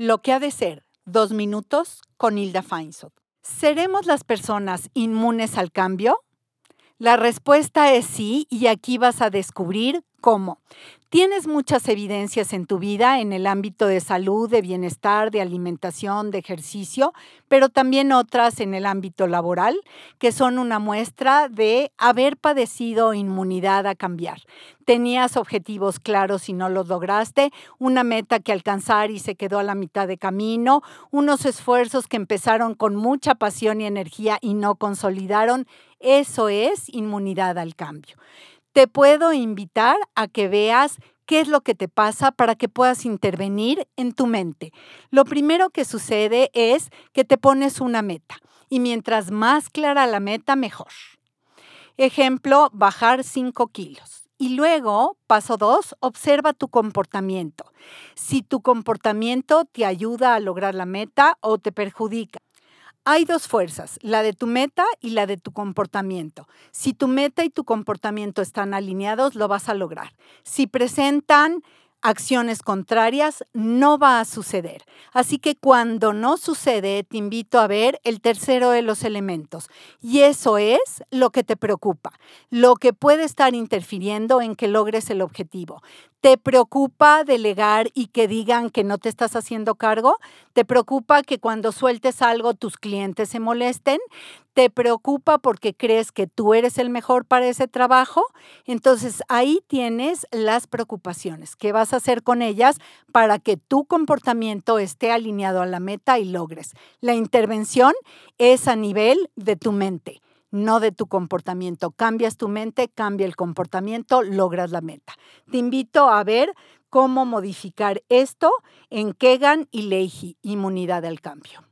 Lo que ha de ser, dos minutos con Hilda Feinsod. ¿Seremos las personas inmunes al cambio? La respuesta es sí y aquí vas a descubrir cómo. Tienes muchas evidencias en tu vida en el ámbito de salud, de bienestar, de alimentación, de ejercicio, pero también otras en el ámbito laboral, que son una muestra de haber padecido inmunidad a cambiar. Tenías objetivos claros y no los lograste, una meta que alcanzar y se quedó a la mitad de camino, unos esfuerzos que empezaron con mucha pasión y energía y no consolidaron. Eso es inmunidad al cambio te puedo invitar a que veas qué es lo que te pasa para que puedas intervenir en tu mente. Lo primero que sucede es que te pones una meta y mientras más clara la meta, mejor. Ejemplo, bajar 5 kilos. Y luego, paso 2, observa tu comportamiento. Si tu comportamiento te ayuda a lograr la meta o te perjudica. Hay dos fuerzas, la de tu meta y la de tu comportamiento. Si tu meta y tu comportamiento están alineados, lo vas a lograr. Si presentan acciones contrarias, no va a suceder. Así que cuando no sucede, te invito a ver el tercero de los elementos. Y eso es lo que te preocupa, lo que puede estar interfiriendo en que logres el objetivo. ¿Te preocupa delegar y que digan que no te estás haciendo cargo? ¿Te preocupa que cuando sueltes algo tus clientes se molesten? ¿Te preocupa porque crees que tú eres el mejor para ese trabajo? Entonces ahí tienes las preocupaciones. ¿Qué vas a hacer con ellas para que tu comportamiento esté alineado a la meta y logres? La intervención es a nivel de tu mente no de tu comportamiento. Cambias tu mente, cambia el comportamiento, logras la meta. Te invito a ver cómo modificar esto en Kegan y Leahy, inmunidad al cambio.